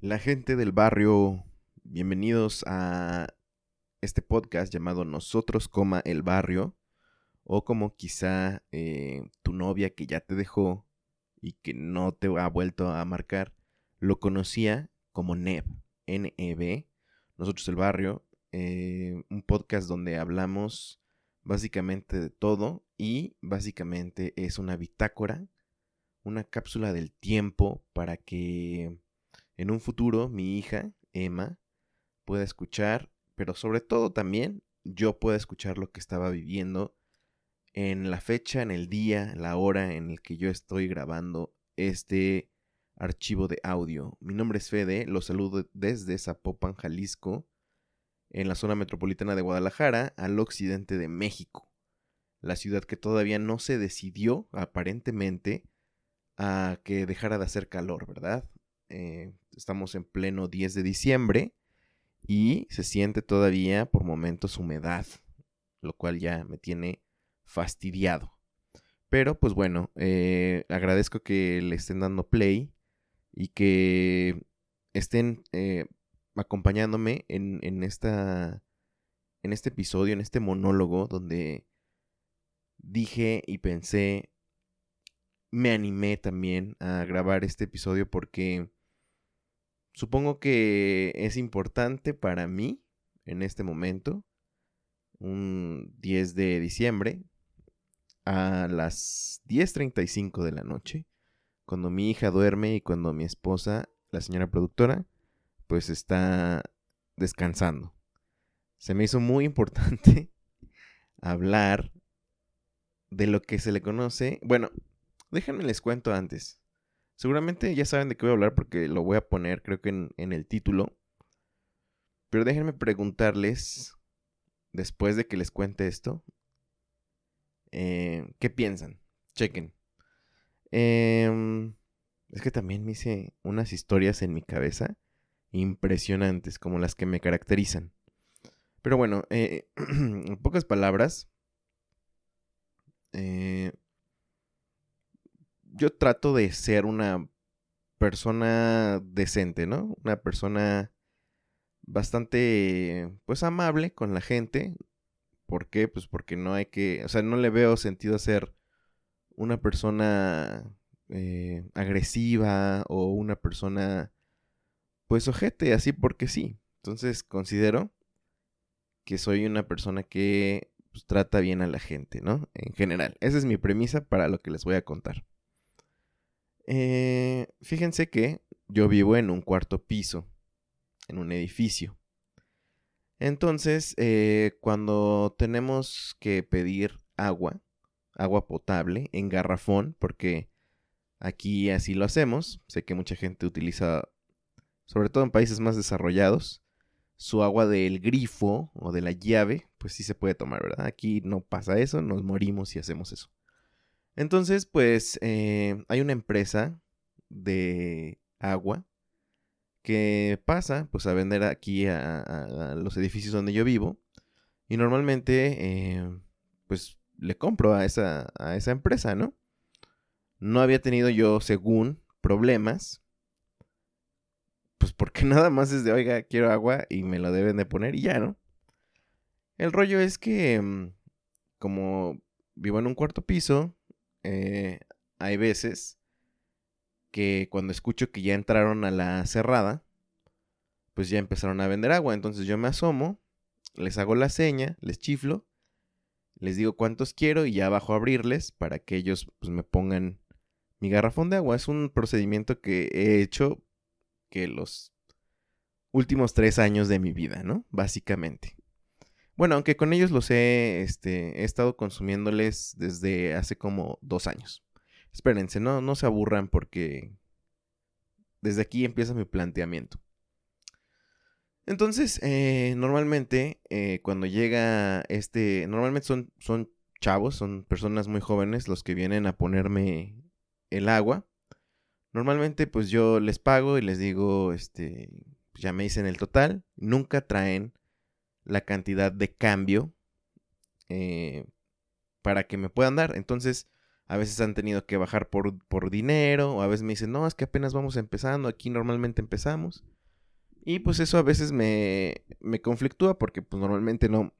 La gente del barrio, bienvenidos a este podcast llamado Nosotros, coma el barrio, o como quizá eh, tu novia que ya te dejó y que no te ha vuelto a marcar, lo conocía como NEB, N-E-B, Nosotros el barrio, eh, un podcast donde hablamos básicamente de todo y básicamente es una bitácora, una cápsula del tiempo para que en un futuro mi hija, Emma, pueda escuchar, pero sobre todo también yo pueda escuchar lo que estaba viviendo en la fecha, en el día, la hora en el que yo estoy grabando este archivo de audio. Mi nombre es Fede, los saludo desde Zapopan, Jalisco, en la zona metropolitana de Guadalajara, al occidente de México. La ciudad que todavía no se decidió, aparentemente, a que dejara de hacer calor, ¿verdad? Eh, estamos en pleno 10 de diciembre y se siente todavía por momentos humedad, lo cual ya me tiene fastidiado. Pero pues bueno, eh, agradezco que le estén dando play y que estén eh, acompañándome en, en, esta, en este episodio, en este monólogo donde dije y pensé, me animé también a grabar este episodio porque Supongo que es importante para mí en este momento, un 10 de diciembre, a las 10.35 de la noche, cuando mi hija duerme y cuando mi esposa, la señora productora, pues está descansando. Se me hizo muy importante hablar de lo que se le conoce. Bueno, déjenme les cuento antes. Seguramente ya saben de qué voy a hablar porque lo voy a poner creo que en, el título. Pero déjenme preguntarles, después de que les cuente esto, eh, ¿qué piensan? Chequen. Em, es que también me hice unas historias en mi cabeza impresionantes, como las que me caracterizan. Pero bueno, eh, en pocas palabras, eh, yo trato de ser una persona decente, ¿no? Una persona bastante, pues, amable con la gente. ¿Por qué? Pues porque no hay que, o sea, no le veo sentido a ser una persona eh, agresiva o una persona, pues, ojete, así porque sí. Entonces considero que soy una persona que pues, trata bien a la gente, ¿no? En general. Esa es mi premisa para lo que les voy a contar. Eh, fíjense que yo vivo en un cuarto piso, en un edificio. Entonces, eh, cuando tenemos que pedir agua, agua potable en garrafón, porque aquí así lo hacemos, sé que mucha gente utiliza, sobre todo en países más desarrollados, su agua del grifo o de la llave, pues sí se puede tomar, ¿verdad? Aquí no pasa eso, nos morimos si hacemos eso. Entonces, pues eh, hay una empresa de agua que pasa pues a vender aquí a, los edificios donde yo vivo y normalmente eh, pues le compro a esa, a esa empresa, ¿no? No había tenido yo, según, problemas. Pues porque nada más es de, oiga, quiero agua y me lo deben de poner y ya, ¿no? El rollo es que mm, como vivo en un cuarto piso, eh, hay veces que cuando escucho que ya entraron a la cerrada, pues ya empezaron a vender agua. Entonces yo me asomo, les hago la seña, les chiflo, les digo cuántos quiero y ya bajo a abrirles para que ellos pues, me pongan mi garrafón de agua. Es un procedimiento que he hecho que los últimos tres años de mi vida, ¿no? Básicamente. Bueno, aunque con ellos los he, este, he estado consumiéndoles desde hace como dos años. Espérense, no, no se aburran porque desde aquí empieza mi planteamiento. Entonces, eh, normalmente eh, cuando llega este, normalmente son, son chavos, son personas muy jóvenes los que vienen a ponerme el agua. Normalmente pues yo les pago y les digo, este, ya me dicen el total. Nunca traen la cantidad de cambio eh, para que me puedan dar. Entonces, a veces han tenido que bajar por, por dinero, o a veces me dicen, no, es que apenas vamos empezando, aquí normalmente empezamos. Y pues eso a veces me, me conflictúa porque pues normalmente no,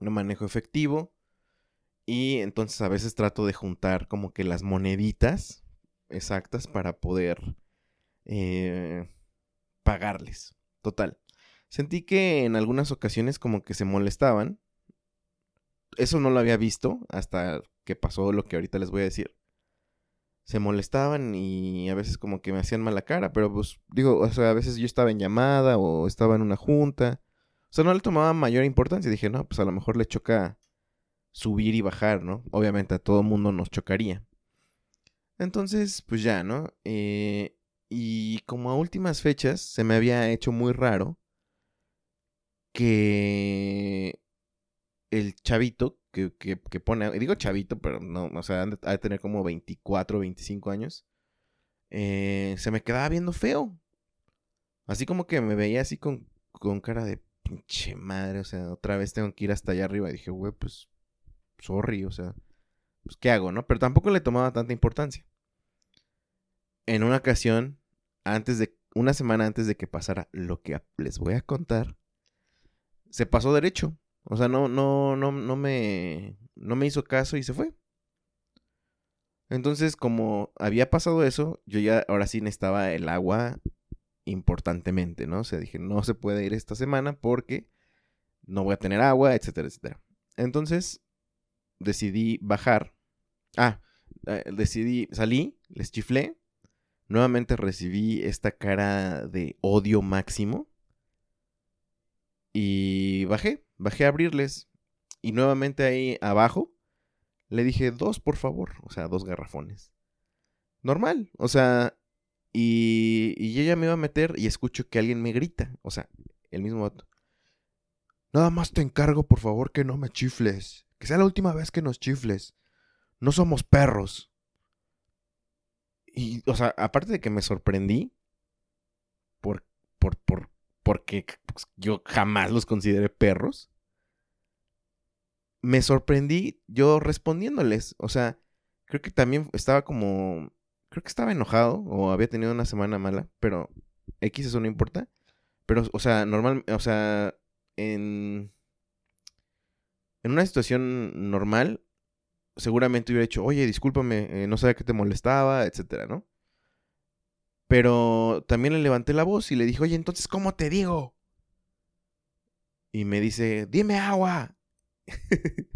no manejo efectivo. Y entonces a veces trato de juntar como que las moneditas exactas para poder eh, pagarles. Total. Sentí que en algunas ocasiones como que se molestaban. Eso no lo había visto hasta que pasó lo que ahorita les voy a decir. Se molestaban y a veces como que me hacían mala cara, pero pues digo, o sea, a veces yo estaba en llamada o estaba en una junta. O sea, no le tomaba mayor importancia. Dije, no, pues a lo mejor le choca subir y bajar, ¿no? Obviamente a todo mundo nos chocaría. Entonces, pues ya, ¿no? Eh, y como a últimas fechas se me había hecho muy raro que el chavito que, que, pone, digo chavito, pero no, o sea, ha de tener como 24, 25 años, eh, se me quedaba viendo feo. Así como que me veía así con, con cara de pinche madre, o sea, otra vez tengo que ir hasta allá arriba. Y dije, güey, pues, sorry, o sea, pues, ¿qué hago, no? Pero tampoco le tomaba tanta importancia. En una ocasión, antes de, una semana antes de que pasara lo que les voy a contar, se pasó derecho. O sea, no, no, no, no me, no me hizo caso y se fue. Entonces, como había pasado eso, yo ya ahora sí necesitaba el agua importantemente, ¿no? O sea, dije, no se puede ir esta semana porque no voy a tener agua, etcétera, etcétera. Entonces, decidí bajar. Ah, eh, decidí, salí, les chiflé. Nuevamente recibí esta cara de odio máximo. Y bajé, bajé a abrirles. Y nuevamente ahí abajo le dije dos, por favor. O sea, dos garrafones. Normal. O sea, y, y ya me iba a meter y escucho que alguien me grita. O sea, el mismo vato. Nada más te encargo, por favor, que no me chifles. Que sea la última vez que nos chifles. No somos perros. Y, o sea, aparte de que me sorprendí, por, por, por, porque pues, yo jamás los consideré perros, me sorprendí yo respondiéndoles. O sea, creo que también estaba como, creo que estaba enojado o había tenido una semana mala, pero X eso no importa. Pero, o sea, normal, o sea, en, en una situación normal, seguramente hubiera dicho, oye, discúlpame, eh, no sabía que te molestaba, etcétera, ¿no? Pero también le levanté la voz y le dije, oye, entonces, ¿cómo te digo? Y me dice, dime agua.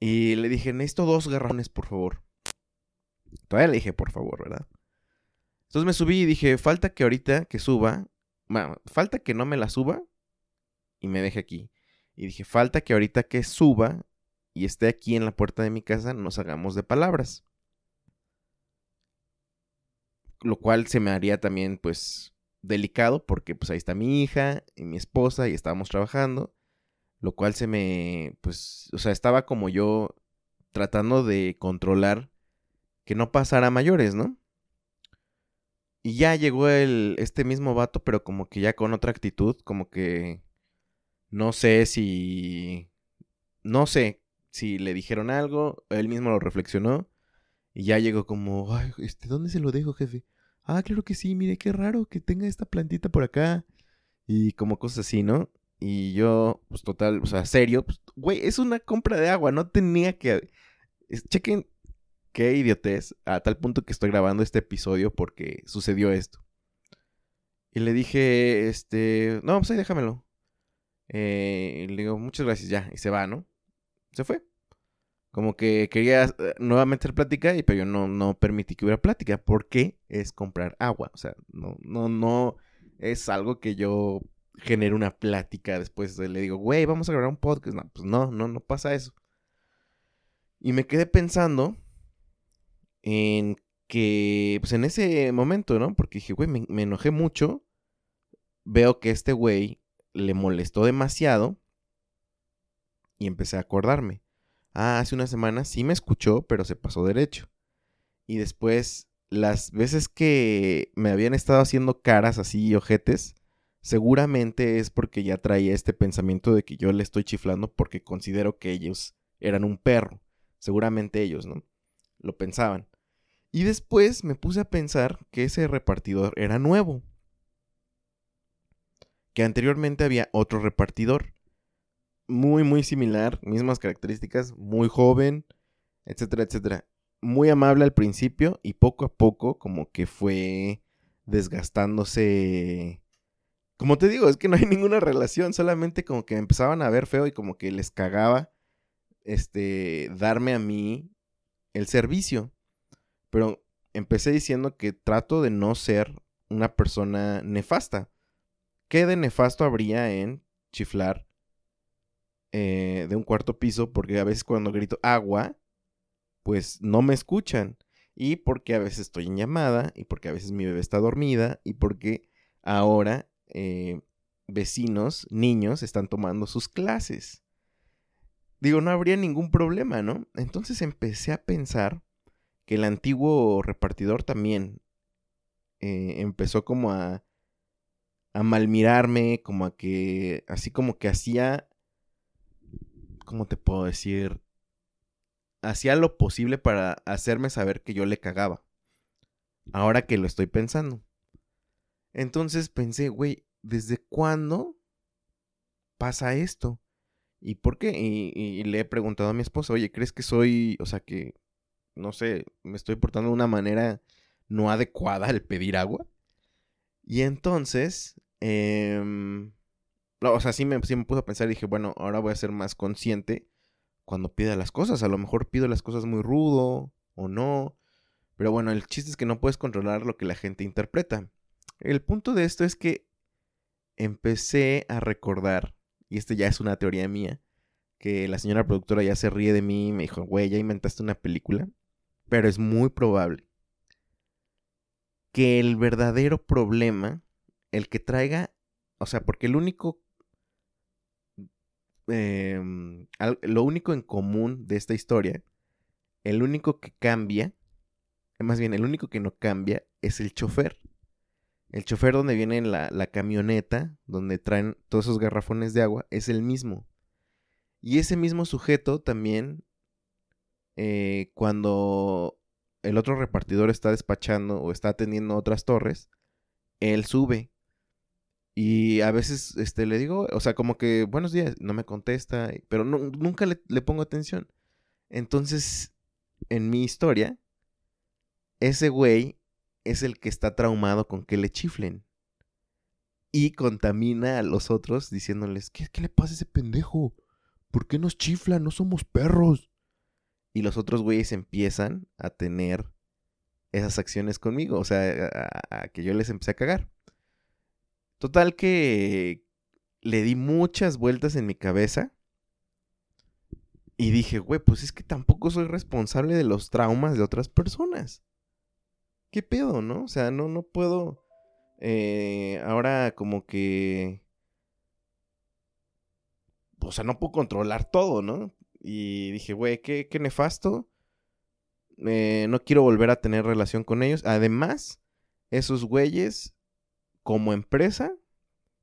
y le dije, necesito dos garrafones, por favor. Todavía le dije, por favor, ¿verdad? Entonces me subí y dije, falta que ahorita que suba, falta que no me la suba y me deje aquí. Y dije, falta que ahorita que suba y esté aquí en la puerta de mi casa, nos hagamos de palabras. Lo cual se me haría también, pues, delicado, porque pues ahí está mi hija y mi esposa y estábamos trabajando. Lo cual se me, pues, o sea, estaba como yo tratando de controlar que no pasara mayores, ¿no? Y ya llegó el, este mismo vato, pero como que ya con otra actitud, como que no sé si, no sé, si le dijeron algo, él mismo lo reflexionó y ya llegó como, ay, este, ¿dónde se lo dejo, jefe? Ah, claro que sí, mire, qué raro que tenga esta plantita por acá y como cosas así, ¿no? Y yo, pues total, o sea, serio, pues, güey, es una compra de agua, no tenía que... Chequen qué idiotez, a tal punto que estoy grabando este episodio porque sucedió esto. Y le dije, este, no, pues ahí déjamelo. Eh, y le digo, muchas gracias, ya, y se va, ¿no? Se fue. Como que quería eh, nuevamente hacer plática, y pero yo no, no permití que hubiera plática, porque es comprar agua. O sea, no, no, no es algo que yo genere una plática después. Le digo, güey, vamos a grabar un podcast. No, pues no, no, no pasa eso. Y me quedé pensando en que, pues en ese momento, ¿no? Porque dije, güey, me, enojé mucho. Veo que este güey le molestó demasiado. Y empecé a acordarme. Ah, hace una semana sí me escuchó, pero se pasó derecho. Y después, las veces que me habían estado haciendo caras así, ojetes, seguramente es porque ya traía este pensamiento de que yo le estoy chiflando porque considero que ellos eran un perro. Seguramente ellos, ¿no? Lo pensaban. Y después me puse a pensar que ese repartidor era nuevo. Que anteriormente había otro repartidor. Muy, muy similar, mismas características, muy joven, etcétera, etcétera. Muy amable al principio y poco a poco como que fue desgastándose. Como te digo, es que no hay ninguna relación, solamente como que empezaban a ver feo y como que les cagaba este darme a mí el servicio. Pero empecé diciendo que trato de no ser una persona nefasta. ¿Qué de nefasto habría en chiflar eh, de un cuarto piso? Porque a veces cuando grito agua, pues no me escuchan. Y porque a veces estoy en llamada, y porque a veces mi bebé está dormida, y porque ahora eh, vecinos, niños, están tomando sus clases. Digo, no habría ningún problema, ¿no? Entonces empecé a pensar que el antiguo repartidor también eh, empezó como a, a malmirarme, como a que, así como que hacía, ¿cómo te puedo decir? Hacía lo posible para hacerme saber que yo le cagaba. Ahora que lo estoy pensando. Entonces pensé, güey, ¿desde cuándo pasa esto? ¿Y por qué? Y, le he preguntado a mi esposa, oye, ¿crees que soy, o sea, que no sé, me estoy portando de una manera no adecuada al pedir agua. Y entonces, eh, o sea, sí me, sí me puse a pensar y dije, bueno, ahora voy a ser más consciente cuando pida las cosas. A lo mejor pido las cosas muy rudo o no. Pero bueno, el chiste es que no puedes controlar lo que la gente interpreta. El punto de esto es que empecé a recordar, y esto ya es una teoría mía, que la señora productora ya se ríe de mí y me dijo, güey, ya inventaste una película pero es muy probable que el verdadero problema, el que traiga, o sea, porque el único, em, lo único en común de esta historia, el único que cambia, más bien el único que no cambia es el chofer. El chofer donde viene la, camioneta, donde traen todos esos garrafones de agua, es el mismo. Y ese mismo sujeto también eh, cuando el otro repartidor está despachando o está atendiendo otras torres, él sube. Y a veces este, le digo, o sea, como que buenos días, no me contesta, pero nunca le, le pongo atención. Entonces, en mi historia, ese güey es el que está traumado con que le chiflen. Y contamina a los otros diciéndoles, ¿qué, qué le pasa a ese pendejo? ¿Por qué nos chifla? No somos perros. Y los otros güeyes empiezan a tener esas acciones conmigo. O sea, a, que yo les empecé a cagar. Total que le di muchas vueltas en mi cabeza. Y dije, güey, pues es que tampoco soy responsable de los traumas de otras personas. ¿Qué pedo, no? O sea, no, no puedo. Eh, ahora como que. O sea, no puedo controlar todo, ¿no? Y dije, güey, qué, qué nefasto. Eh, no quiero volver a tener relación con ellos. Además, esos güeyes, como empresa,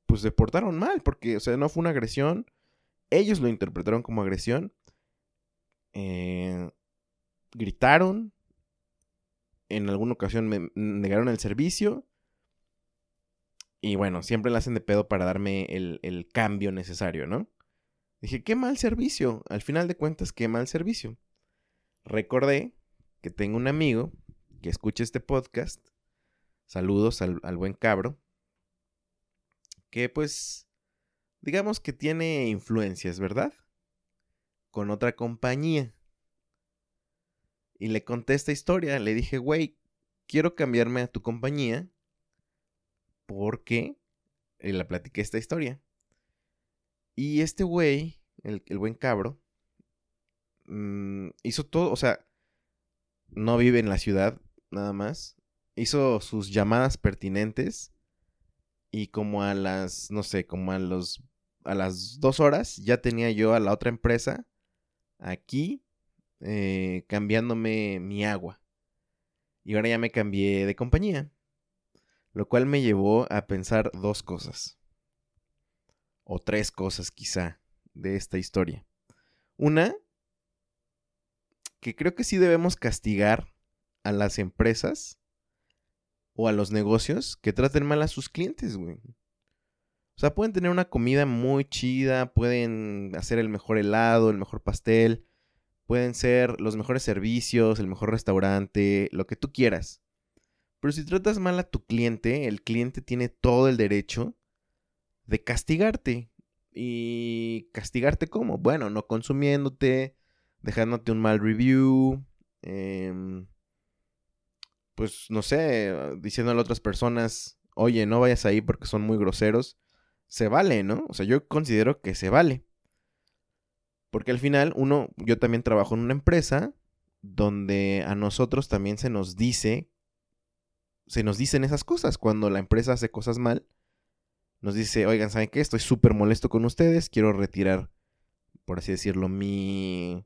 pues se portaron mal, porque, o sea, no fue una agresión. Ellos lo interpretaron como agresión. Eh, gritaron. En alguna ocasión me negaron el servicio. Y bueno, siempre la hacen de pedo para darme el, cambio necesario, ¿no? Dije, qué mal servicio. Al final de cuentas, qué mal servicio. Recordé que tengo un amigo que escucha este podcast. Saludos al, al buen cabro. Que pues, digamos que tiene influencias, ¿verdad? Con otra compañía. Y le conté esta historia. Le dije, güey, quiero cambiarme a tu compañía. Porque... Y le platiqué esta historia. Y este güey, el, buen cabro, mm, hizo todo, o sea, no vive en la ciudad nada más. Hizo sus llamadas pertinentes y como a las, no sé, como a los, a las dos horas ya tenía yo a la otra empresa aquí eh, cambiándome mi agua. Y ahora ya me cambié de compañía. Lo cual me llevó a pensar dos cosas o tres cosas quizá de esta historia. Una, que creo que sí debemos castigar a las empresas o a los negocios que traten mal a sus clientes, güey. O sea, pueden tener una comida muy chida, pueden hacer el mejor helado, el mejor pastel, pueden ser los mejores servicios, el mejor restaurante, lo que tú quieras. Pero si tratas mal a tu cliente, el cliente tiene todo el derecho de castigarte. ¿Y castigarte cómo? Bueno, no consumiéndote, dejándote un mal review, em, pues no sé, diciéndole a otras personas, oye, no vayas ahí porque son muy groseros. Se vale, ¿no? O sea, yo considero que se vale. Porque al final, uno, yo también trabajo en una empresa donde a nosotros también se nos dice, se nos dicen esas cosas. Cuando la empresa hace cosas mal, nos dice, oigan, ¿saben qué? Estoy súper molesto con ustedes, quiero retirar, por así decirlo, mi,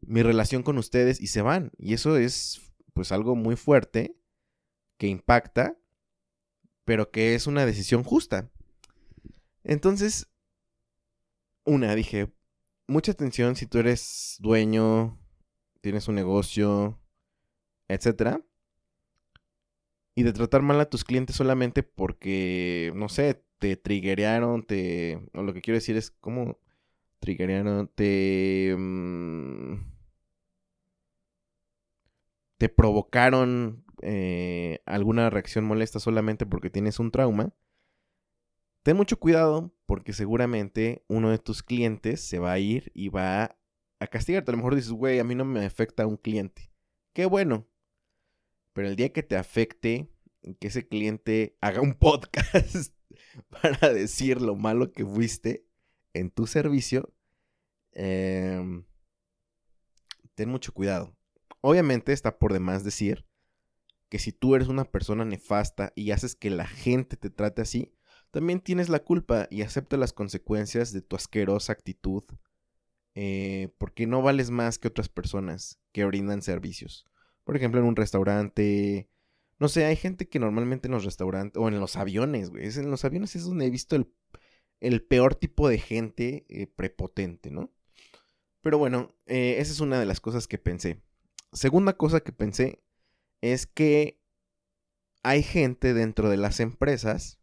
mi relación con ustedes y se van. Y eso es pues algo muy fuerte que impacta, pero que es una decisión justa. Entonces, una, dije, mucha atención si tú eres dueño, tienes un negocio, etcétera. Y de tratar mal a tus clientes solamente porque, no sé, te triggerearon, te... O lo que quiero decir es cómo triggerearon, te... Mm, te provocaron eh, alguna reacción molesta solamente porque tienes un trauma. Ten mucho cuidado porque seguramente uno de tus clientes se va a ir y va a castigarte. A lo mejor dices, güey, a mí no me afecta un cliente. Qué bueno. Pero el día que te afecte, que ese cliente haga un podcast para decir lo malo que fuiste en tu servicio, em, ten mucho cuidado. Obviamente está por demás decir que si tú eres una persona nefasta y haces que la gente te trate así, también tienes la culpa y acepta las consecuencias de tu asquerosa actitud, eh, porque no vales más que otras personas que brindan servicios. Por ejemplo, en un restaurante, no sé, hay gente que normalmente en los restaurantes o en los aviones, güey. En los aviones es donde he visto el, peor tipo de gente eh, prepotente, ¿no? Pero bueno, eh, esa es una de las cosas que pensé. Segunda cosa que pensé es que hay gente dentro de las empresas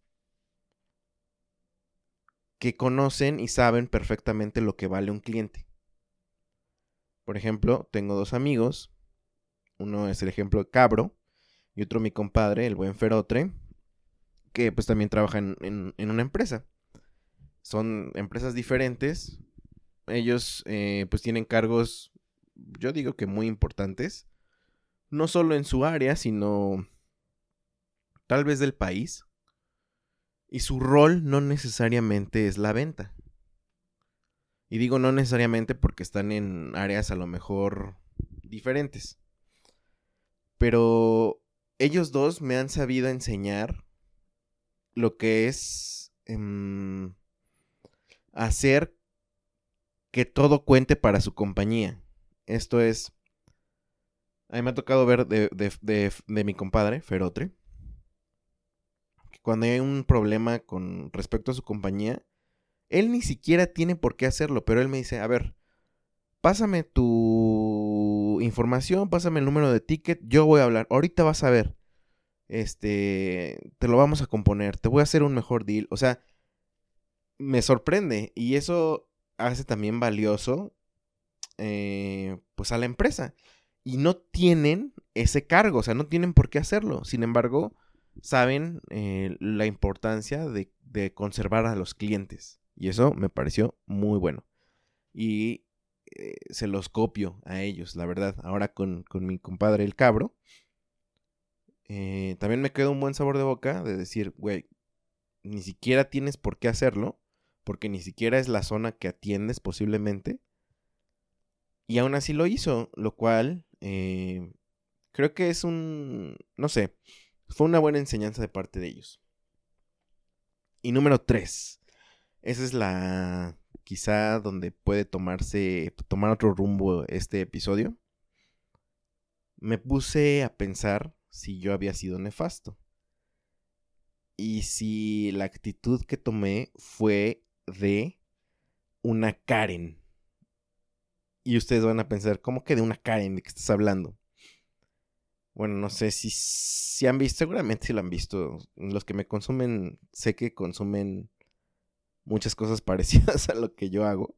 que conocen y saben perfectamente lo que vale un cliente. Por ejemplo, tengo dos amigos. Uno es el ejemplo de Cabro y otro mi compadre, el buen Ferotre, que pues también trabaja en, una empresa. Son empresas diferentes. Ellos eh, pues tienen cargos, yo digo que muy importantes. No solo en su área, sino tal vez del país. Y su rol no necesariamente es la venta. Y digo no necesariamente porque están en áreas a lo mejor diferentes. Pero ellos dos me han sabido enseñar lo que es em, hacer que todo cuente para su compañía. Esto es, a mí me ha tocado ver de, de mi compadre, Ferotre, que cuando hay un problema con respecto a su compañía, él ni siquiera tiene por qué hacerlo, pero él me dice, a ver, pásame tu información, pásame el número de ticket, yo voy a hablar. Ahorita vas a ver. este, te lo vamos a componer, te voy a hacer un mejor deal. O sea, me sorprende y eso hace también valioso, eh, pues a la empresa. Y no tienen ese cargo, o sea, no tienen por qué hacerlo. Sin embargo, saben eh, la importancia de, de, conservar a los clientes. Y eso me pareció muy bueno. Y eh, se los copio a ellos, la verdad. Ahora con, con mi compadre el cabro. Eh, también me quedó un buen sabor de boca de decir, güey, ni siquiera tienes por qué hacerlo, porque ni siquiera es la zona que atiendes posiblemente. Y aún así lo hizo, lo cual eh, creo que es un, no sé, fue una buena enseñanza de parte de ellos. Y número 3. Esa es la quizá donde puede tomarse, tomar otro rumbo este episodio. Me puse a pensar si yo había sido nefasto. Y si la actitud que tomé fue de una Karen. Y ustedes van a pensar, ¿cómo que de una Karen? ¿De qué estás hablando? Bueno, no sé si, si han visto, seguramente si lo han visto. Los que me consumen, sé que consumen muchas cosas parecidas a lo que yo hago.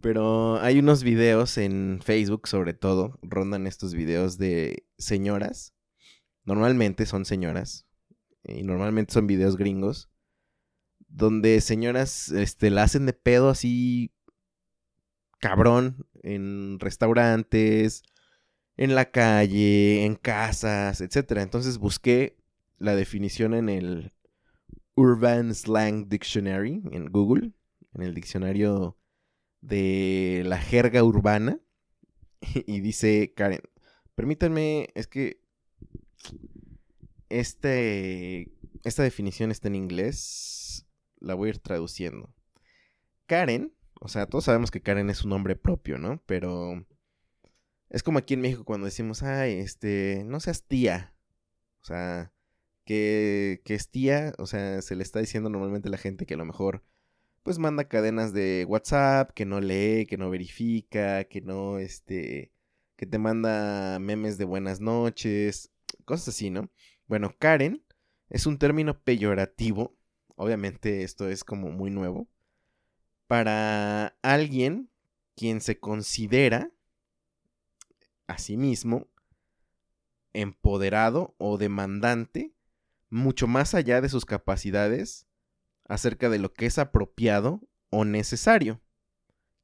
Pero hay unos videos en Facebook, sobre todo, rondan estos videos de señoras. Normalmente son señoras. Y normalmente son videos gringos. Donde señoras este, la hacen de pedo así cabrón en restaurantes, en la calle, en casas, etc. Entonces busqué la definición en el Urban Slang Dictionary en Google, en el diccionario de la jerga urbana. Y dice Karen, permítanme, es que este, esta definición está en inglés, la voy a ir traduciendo. Karen, o sea, todos sabemos que Karen es un nombre propio, ¿no? Pero es como aquí en México cuando decimos, ay, este, no seas tía. O sea, que, que es tía, o sea, se le está diciendo normalmente a la gente que a lo mejor, pues manda cadenas de WhatsApp, que no lee, que no verifica, que no, este, que te manda memes de buenas noches, cosas así, ¿no? Bueno, Karen es un término peyorativo, obviamente esto es como muy nuevo, para alguien quien se considera a sí mismo empoderado o demandante mucho más allá de sus capacidades acerca de lo que es apropiado o necesario.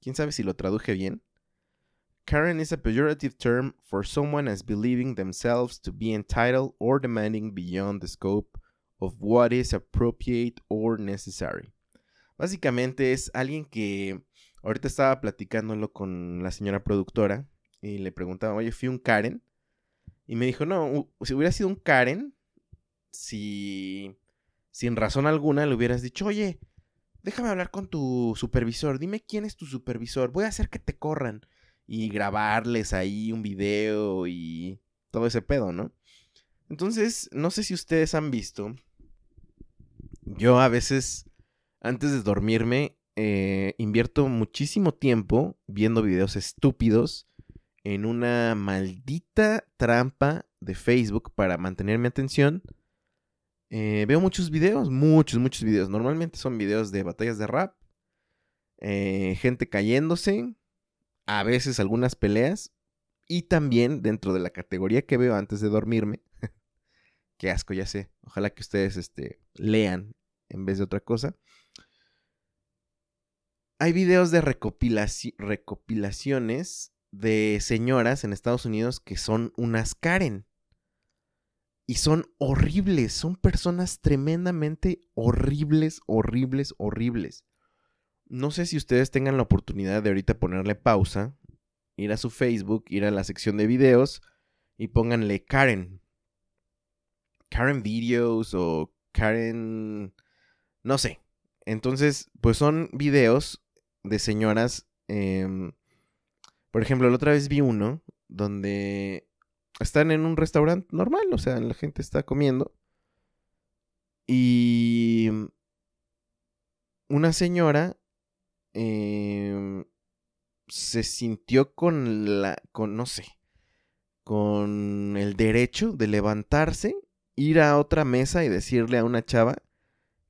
¿Quién sabe si lo traduje bien? Karen is a pejorative term for someone as believing themselves to be entitled or demanding beyond the scope of what is appropriate or necessary. Básicamente es alguien que ahorita estaba platicándolo con la señora productora y le preguntaba, oye, fui un Karen. Y me dijo, no, si hubiera sido un Karen, si sin razón alguna le hubieras dicho, oye, déjame hablar con tu supervisor, dime quién es tu supervisor, voy a hacer que te corran y grabarles ahí un video y todo ese pedo, ¿no? Entonces, no sé si ustedes han visto, yo a veces, antes de dormirme, eh, invierto muchísimo tiempo viendo videos estúpidos en una maldita trampa de Facebook para mantener mi atención eh, veo muchos videos, muchos, muchos videos. Normalmente son videos de batallas de rap, eh, gente cayéndose, a veces algunas peleas, y también dentro de la categoría que veo antes de dormirme, qué asco, ya sé, ojalá que ustedes este, lean en vez de otra cosa. Hay videos de recopilaciones de señoras en Estados Unidos que son unas Karen. Y son horribles, son personas tremendamente horribles, horribles, horribles. No sé si ustedes tengan la oportunidad de ahorita ponerle pausa, ir a su Facebook, ir a la sección de videos y pónganle Karen. Karen Videos o Karen... No sé. Entonces, pues son videos de señoras. Em, por ejemplo, la otra vez vi uno donde están en un restaurante normal, o sea, la gente está comiendo. Y una señora em, se sintió con la, con, no sé, con el derecho de levantarse ir a otra mesa y decirle a una chava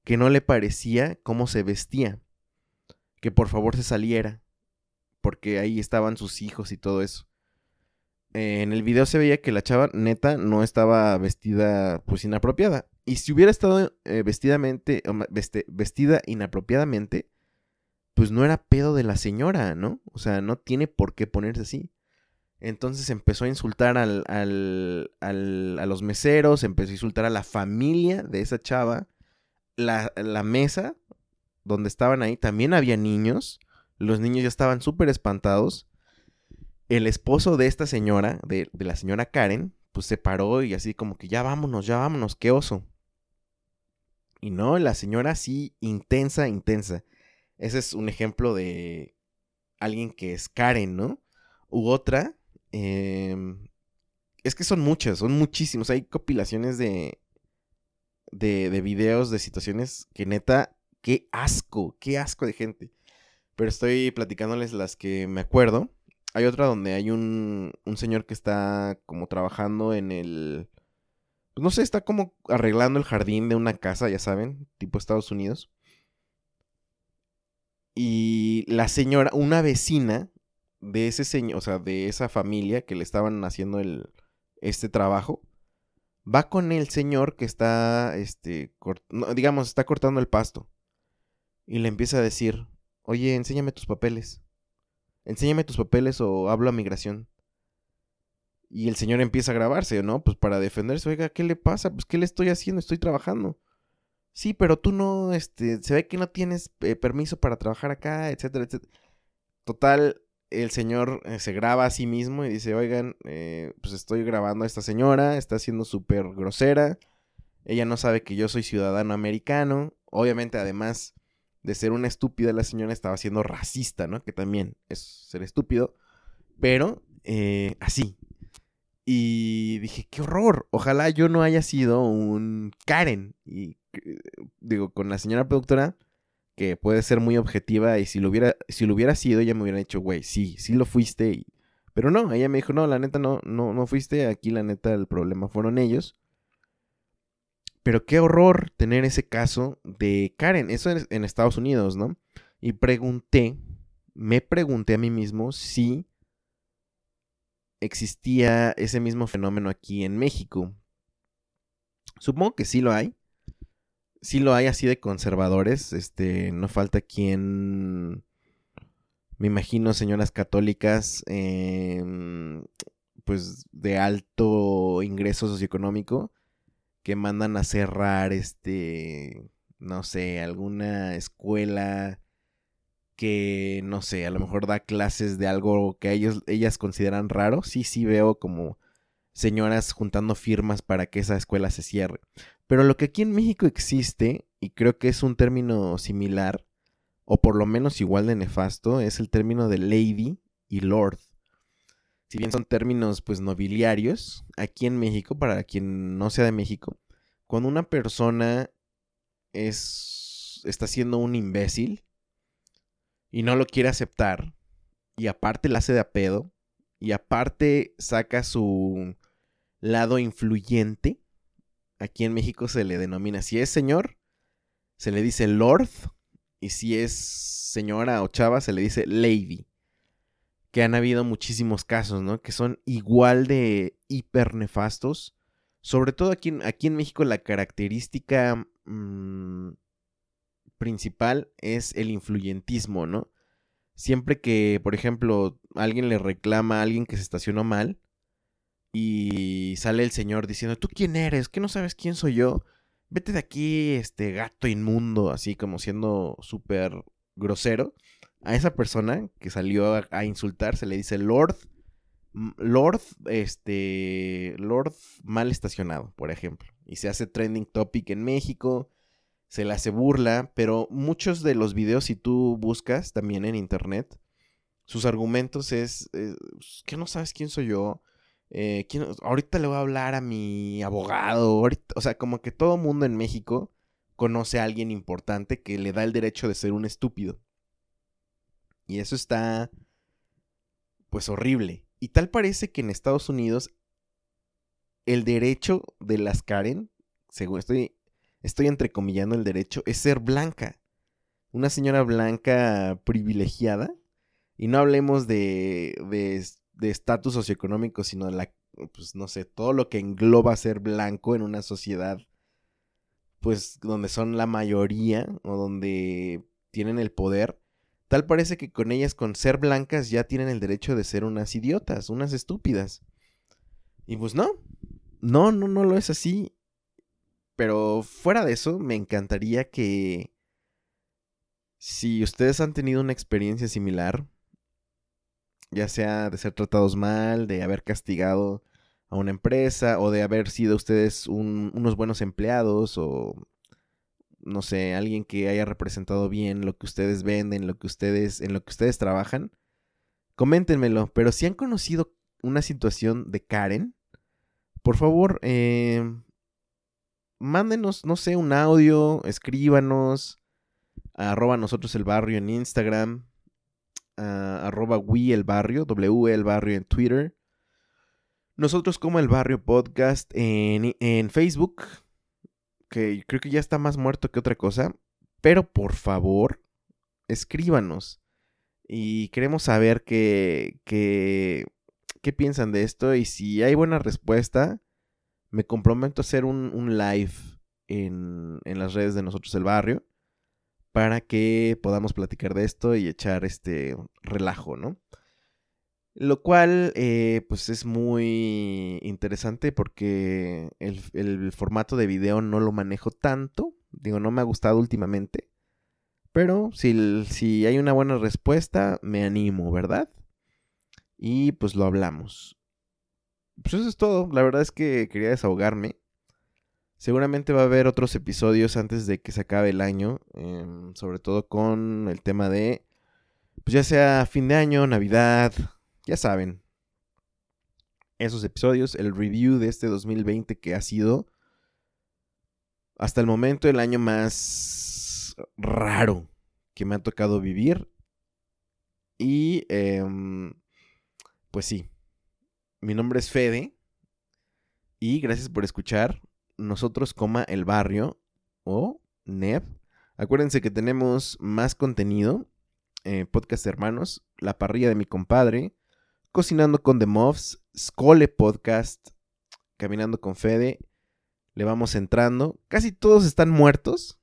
que no le parecía cómo se vestía, que por favor se saliera, porque ahí estaban sus hijos y todo eso. en el video se veía que la chava neta no estaba vestida pues inapropiada. Y si hubiera estado eh, vestidamente, vestida inapropiadamente, pues no era pedo de la señora, ¿no? O sea, no tiene por qué ponerse así. Entonces empezó a insultar al, al, al, a los meseros, empezó a insultar a la familia de esa chava. La, la mesa donde estaban ahí también había niños. Los niños ya estaban súper espantados. El esposo de esta señora, de, de la señora Karen, pues se paró y así como que ya vámonos, ya vámonos, qué oso. Y no, la señora sí, intensa, intensa. Ese es un ejemplo de alguien que es Karen, ¿no? U otra Em, es que son muchas, son muchísimos. Hay compilaciones de, de, de videos, de situaciones que neta, qué asco, qué asco de gente. Pero estoy platicándoles las que me acuerdo. Hay otra donde hay un, un señor que está como trabajando en el... Pues no sé, está como arreglando el jardín de una casa, ya saben, tipo Estados Unidos. Y la señora, una vecina, de ese señor, o sea, de esa familia que le estaban haciendo el, este trabajo, va con el señor que está, este, digamos, está cortando el pasto. Y le empieza a decir, oye, enséñame tus papeles. Enséñame tus papeles o hablo a migración. Y el señor empieza a grabarse, ¿no? Pues para defenderse, oiga, ¿qué le pasa? Pues, ¿qué le estoy haciendo? Estoy trabajando. Sí, pero tú no, este, se ve que no tienes eh, permiso para trabajar acá, etcétera, etcétera. Total, el señor eh, se graba a sí mismo y dice, oigan, eh, pues estoy grabando a esta señora, está siendo súper grosera, ella no sabe que yo soy ciudadano americano, obviamente además de ser una estúpida, la señora estaba siendo racista, ¿no? Que también es ser estúpido, pero eh, así. Y dije, qué horror, ojalá yo no haya sido un Karen. Y digo, con la señora productora que puede ser muy objetiva y si lo hubiera, si lo hubiera sido, ella me hubiera dicho, güey, sí, sí lo fuiste. Pero no, ella me dijo, no, la neta no, no, no fuiste, aquí la neta el problema fueron ellos. Pero qué horror tener ese caso de Karen, eso es en Estados Unidos, ¿no? Y pregunté, me pregunté a mí mismo si existía ese mismo fenómeno aquí en México. Supongo que sí lo hay sí lo hay así de conservadores. Este, no falta quien. Me imagino señoras católicas, em, pues de alto ingreso socioeconómico, que mandan a cerrar, este, no sé, alguna escuela que, no sé, a lo mejor da clases de algo que ellos, ellas consideran raro. Sí, sí veo como señoras juntando firmas para que esa escuela se cierre. Pero lo que aquí en México existe, y creo que es un término similar, o por lo menos igual de nefasto, es el término de lady y lord. Si bien son términos pues nobiliarios, aquí en México, para quien no sea de México, cuando una persona es está siendo un imbécil y no lo quiere aceptar y aparte la hace de a pedo y aparte saca su lado influyente, aquí en México se le denomina, si es señor, se le dice lord, y si es señora o chava, se le dice lady. Que han habido muchísimos casos, ¿no? Que son igual de hiper nefastos. Sobre todo aquí, aquí en México la característica mm, principal es el influyentismo, ¿no? Siempre que, por ejemplo, alguien le reclama a alguien que se estacionó mal, y sale el señor diciendo, ¿tú quién eres? ¿Qué no sabes quién soy yo? Vete de aquí, este gato inmundo, así como siendo súper grosero. A esa persona que salió a, insultar se le dice Lord, Lord, este, Lord mal estacionado, por ejemplo. Y se hace trending topic en México, se le hace burla, pero muchos de los videos, si tú buscas también en internet, sus argumentos es, es pues, que no sabes quién soy yo, eh, ahorita le voy a hablar a mi abogado. o sea, como que todo mundo en México conoce a alguien importante que le da el derecho de ser un estúpido. Y eso está, pues, horrible. Y tal parece que en Estados Unidos el derecho de las Karen, según estoy, estoy entrecomillando el derecho, es ser blanca. Una señora blanca privilegiada. Y no hablemos de estatus socioeconómico, sino de la, pues no sé, todo lo que engloba ser blanco en una sociedad, pues donde son la mayoría o donde tienen el poder. Tal parece que con ellas, con ser blancas, ya tienen el derecho de ser unas idiotas, unas estúpidas. Y pues no, no, no, no lo es así. Pero fuera de eso, me encantaría que si ustedes han tenido una experiencia similar, ya sea de ser tratados mal, de haber castigado a una empresa o de haber sido ustedes unos buenos empleados o no sé, alguien que haya representado bien lo que ustedes venden, lo que ustedes en lo que ustedes trabajan, coméntenmelo, pero si han conocido una situación de Karen, por favor, eh, mándenos, no sé, un audio, escríbanos, arroba nosotros el barrio en Instagram, arroba we el barrio, W el barrio en Twitter. Nosotros como el barrio podcast en, en Facebook, que creo que ya está más muerto que otra cosa, pero por favor, escríbanos. Y queremos saber qué, qué, qué piensan de esto y si hay buena respuesta, me comprometo a hacer un, un live en, en las redes de nosotros el barrio para que podamos platicar de esto y echar este relajo, ¿no? Lo cual, eh, pues es muy interesante porque el, formato de video no lo manejo tanto. Digo, no me ha gustado últimamente. Pero si, si hay una buena respuesta, me animo, ¿verdad? Y pues lo hablamos. Pues eso es todo. La verdad es que quería desahogarme. Seguramente va a haber otros episodios antes de que se acabe el año, em, sobre todo con el tema de, pues ya sea fin de año, Navidad, ya saben, esos episodios, el review de este 2020 que ha sido hasta el momento el año más raro que me ha tocado vivir. Y, em, pues sí, mi nombre es Fede y gracias por escuchar nosotros, coma el barrio o NEP. Acuérdense que tenemos más contenido. Eh, podcast hermanos, La parrilla de mi compadre, Cocinando con The Muffs, Scole Podcast, Caminando con Fede. Le vamos entrando. Casi todos están muertos.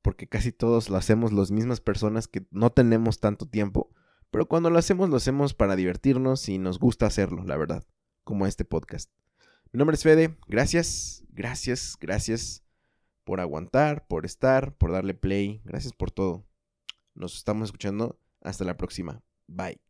Porque casi todos lo hacemos las mismas personas que no tenemos tanto tiempo. Pero cuando lo hacemos, lo hacemos para divertirnos y nos gusta hacerlo, la verdad. Como este podcast. Mi nombre es Fede. Gracias, gracias, gracias por aguantar, por estar, por darle play. Gracias por todo. Nos estamos escuchando. Hasta la próxima. Bye.